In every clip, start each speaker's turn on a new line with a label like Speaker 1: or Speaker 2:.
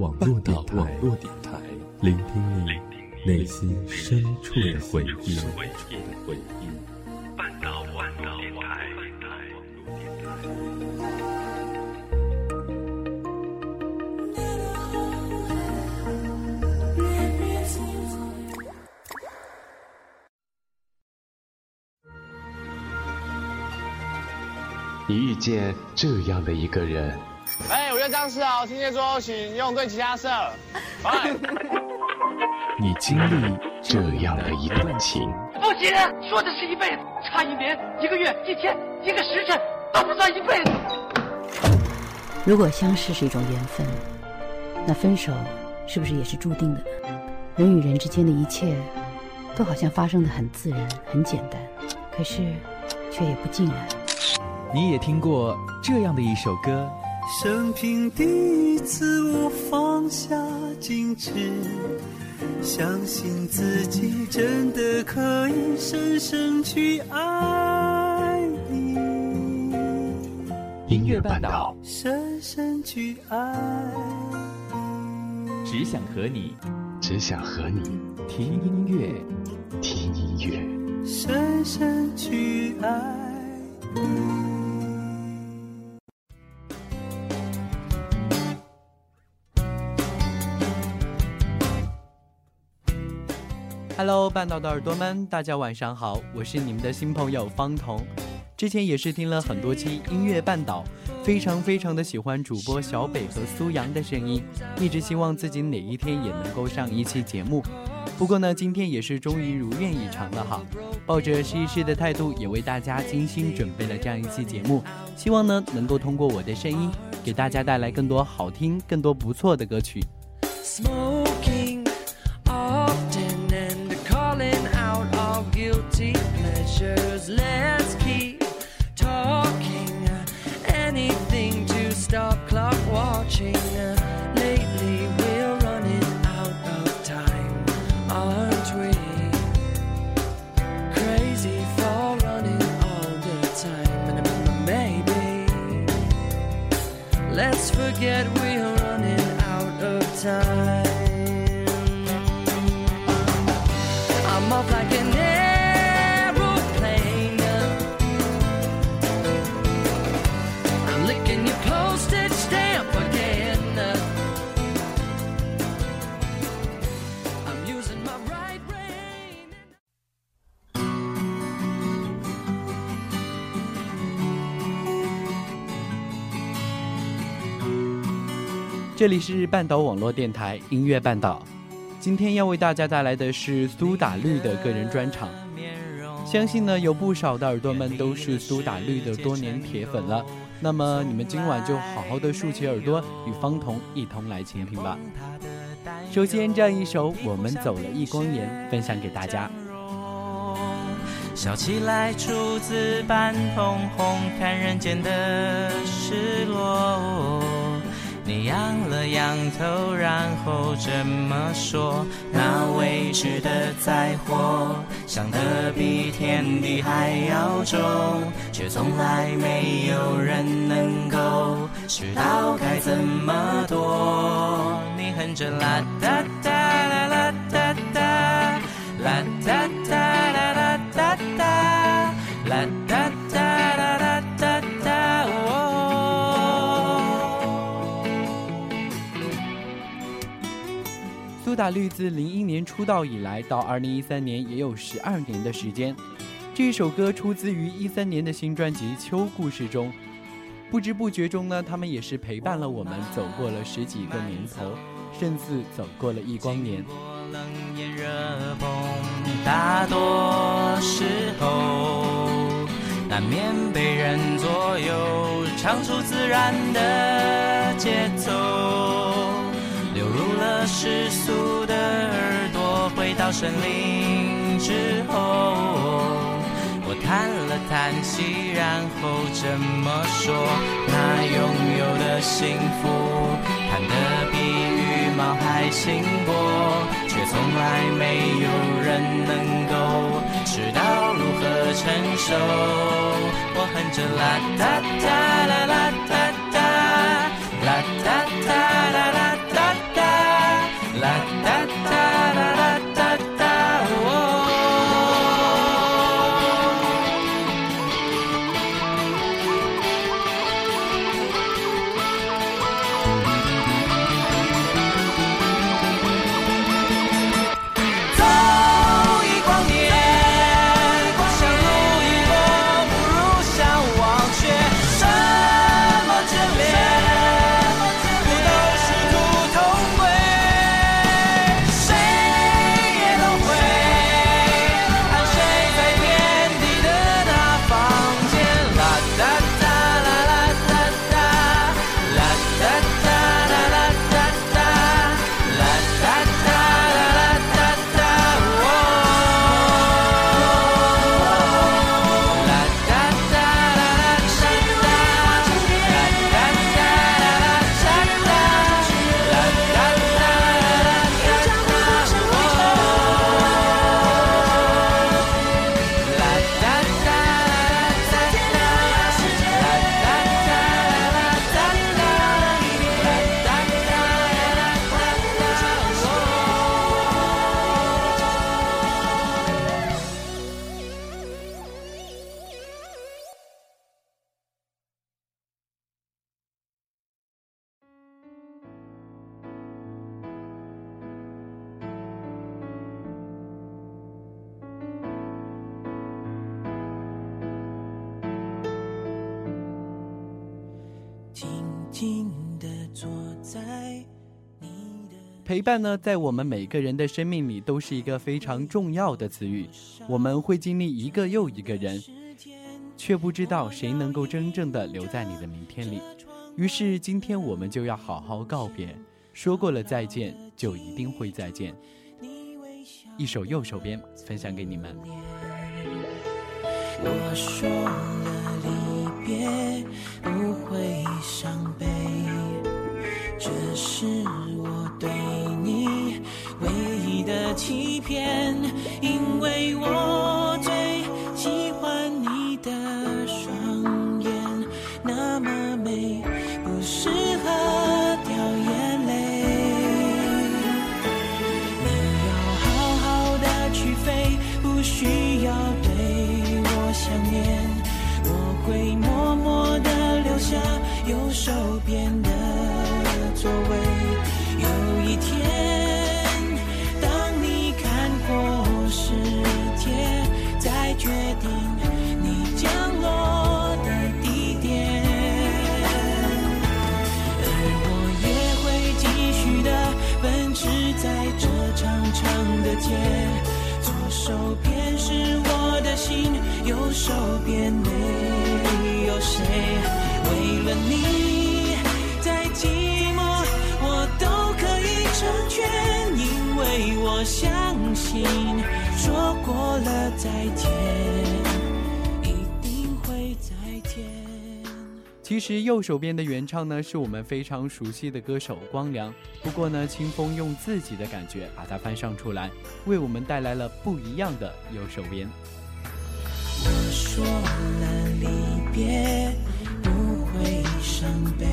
Speaker 1: 网络电台，聆听你内心深处的回忆。半岛网络电台。
Speaker 2: 你遇见这样的一个人。
Speaker 3: 哎，我叫张世豪，天蝎座，请用对其他色。
Speaker 1: 你经历
Speaker 2: 这样的一段情。
Speaker 4: 不行，说的是一辈子，差一年、一个月、一天、一个时辰都不算一辈子。
Speaker 5: 如果相识是一种缘分，那分手是不是也是注定的呢？人与人之间的一切，都好像发生的很自然、很简单，可是却也不尽然。
Speaker 6: 你也听过这样的一首歌。
Speaker 7: 生平第一次，我放下矜持，相信自己真的可以深深去爱你。
Speaker 2: 音乐半岛，
Speaker 7: 深深去爱。
Speaker 6: 你，只想和你，
Speaker 2: 只想和你
Speaker 6: 听音乐，
Speaker 2: 听音乐，
Speaker 7: 深深去爱
Speaker 6: Hello，半岛的耳朵们，大家晚上好，我是你们的新朋友方彤。之前也是听了很多期音乐半岛，非常非常的喜欢主播小北和苏阳的声音，一直希望自己哪一天也能够上一期节目。不过呢，今天也是终于如愿以偿了哈，抱着试一试的态度，也为大家精心准备了这样一期节目，希望呢能够通过我的声音，给大家带来更多好听、更多不错的歌曲。这里是半岛网络电台音乐半岛，今天要为大家带来的是苏打绿的个人专场。相信呢有不少的耳朵们都是苏打绿的多年铁粉了，那么你们今晚就好好的竖起耳朵，与方彤一同来倾听吧。首先这样一首《我们走了一光年》分享给大家。
Speaker 8: 笑起来出自半通红，看人间的失落。你扬了扬头，然后这么说：那未知的灾祸，想得比天地还要重，却从来没有人能够知道该怎么躲。你哼着啦哒哒
Speaker 6: 苏打绿自零一年出道以来，到二零一三年也有十二年的时间。这首歌出自于一三年的新专辑《秋故事》中。不知不觉中呢，他们也是陪伴了我们走过了十几个年头，甚至走过了一光年。
Speaker 8: 大多时候难免被人左右，唱出自然的节奏。世俗的耳朵，回到森林之后，我叹了叹息，然后这么说：那拥有的幸福，谈得比羽毛还轻薄，却从来没有人能够知道如何承受。我哼着啦哒哒啦啦哒，哒。
Speaker 9: 静地坐在
Speaker 6: 陪伴呢，在我们每个人的生命里都是一个非常重要的词语。我们会经历一个又一个人，却不知道谁能够真正的留在你的明天里。于是今天我们就要好好告别，说过了再见，就一定会再见。一首右手边分享给你们。
Speaker 9: 我说了离别这是我对你唯一的欺骗，因为我最喜欢你的双眼，那么美，不适合掉眼泪。你要好好的去飞，不需要对我想念。我会默默的留下右手边的街，左手边是我的心，右手边没有谁。为了你，再寂寞我都可以成全，因为我相信，说过了再见，
Speaker 6: 其实右手边的原唱呢，是我们非常熟悉的歌手光良。不过呢，清风用自己的感觉把它翻唱出来，为我们带来了不一样的右手边。
Speaker 9: 我说了离别不会伤悲，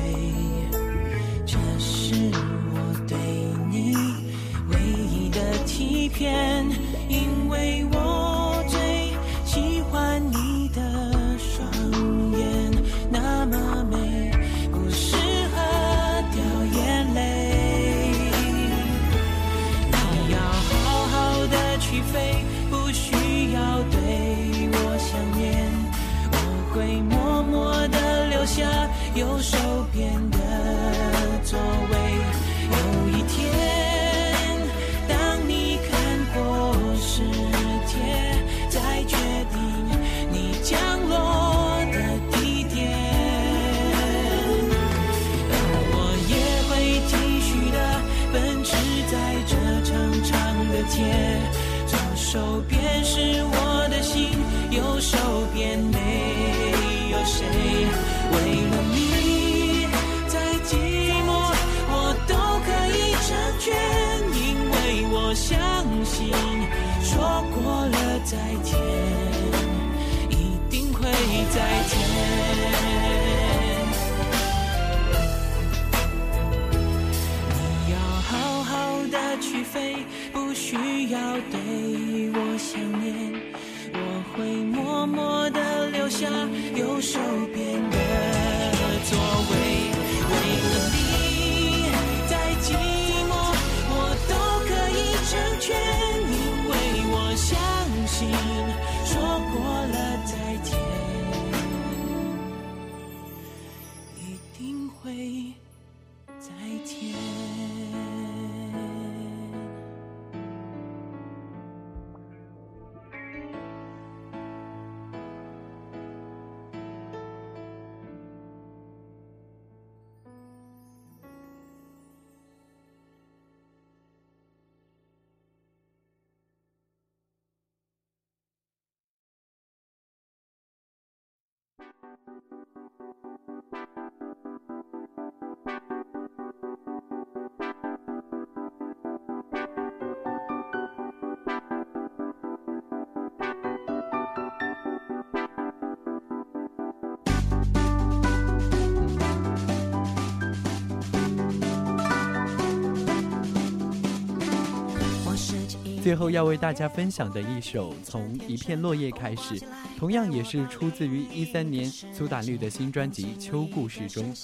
Speaker 9: 这是我对你唯一的欺骗，因边的座位。有一天，当你看过世界，再决定你降落的地点。而我也会继续的奔驰在这长长的街，左手边要对我想念。我会默默的留下右手 Thank you.
Speaker 6: 最后要为大家分享的一首《从一片落叶开始》，同样也是出自于一三年苏打绿的新专辑《秋故事》中。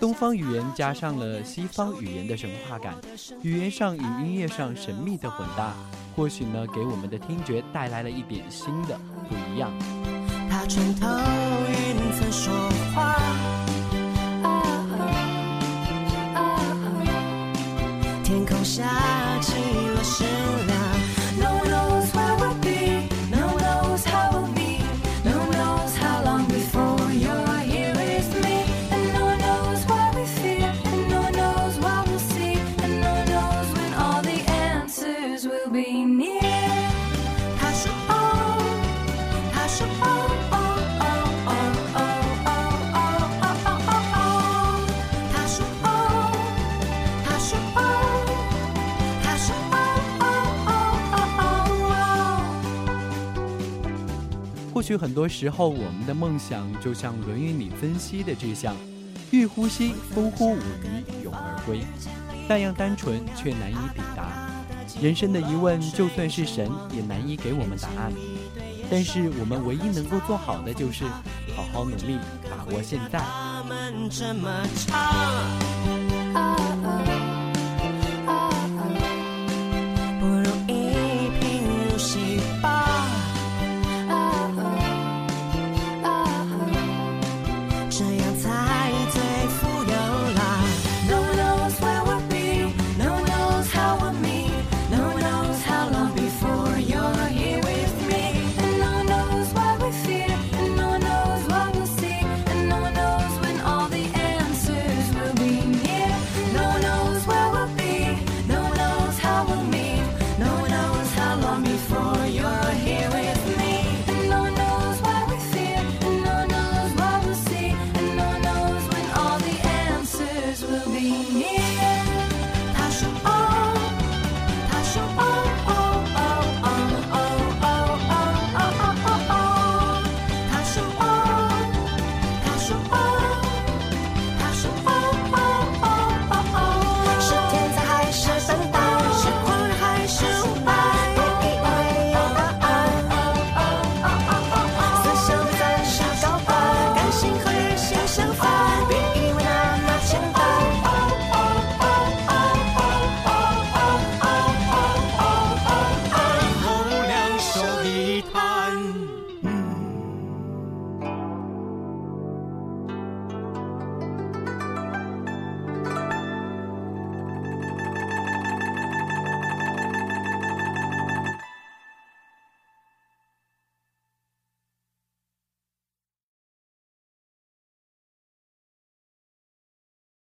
Speaker 6: 东方语言加上了西方语言的神话感，语言上与音乐上神秘的混搭，或许呢，给我们的听觉带来了一点新的不一样。
Speaker 9: 他穿透云层说话。
Speaker 10: 天空下起了雪。
Speaker 11: 或许很多时候，我们的梦想就像《论语》里分析的志向：欲呼吸，风呼，舞云，永而归。那样单纯却难以抵达人生的疑问，就算是神也难以给我们答案。但是我们唯一能够做好的，就是好好努力，把握现在。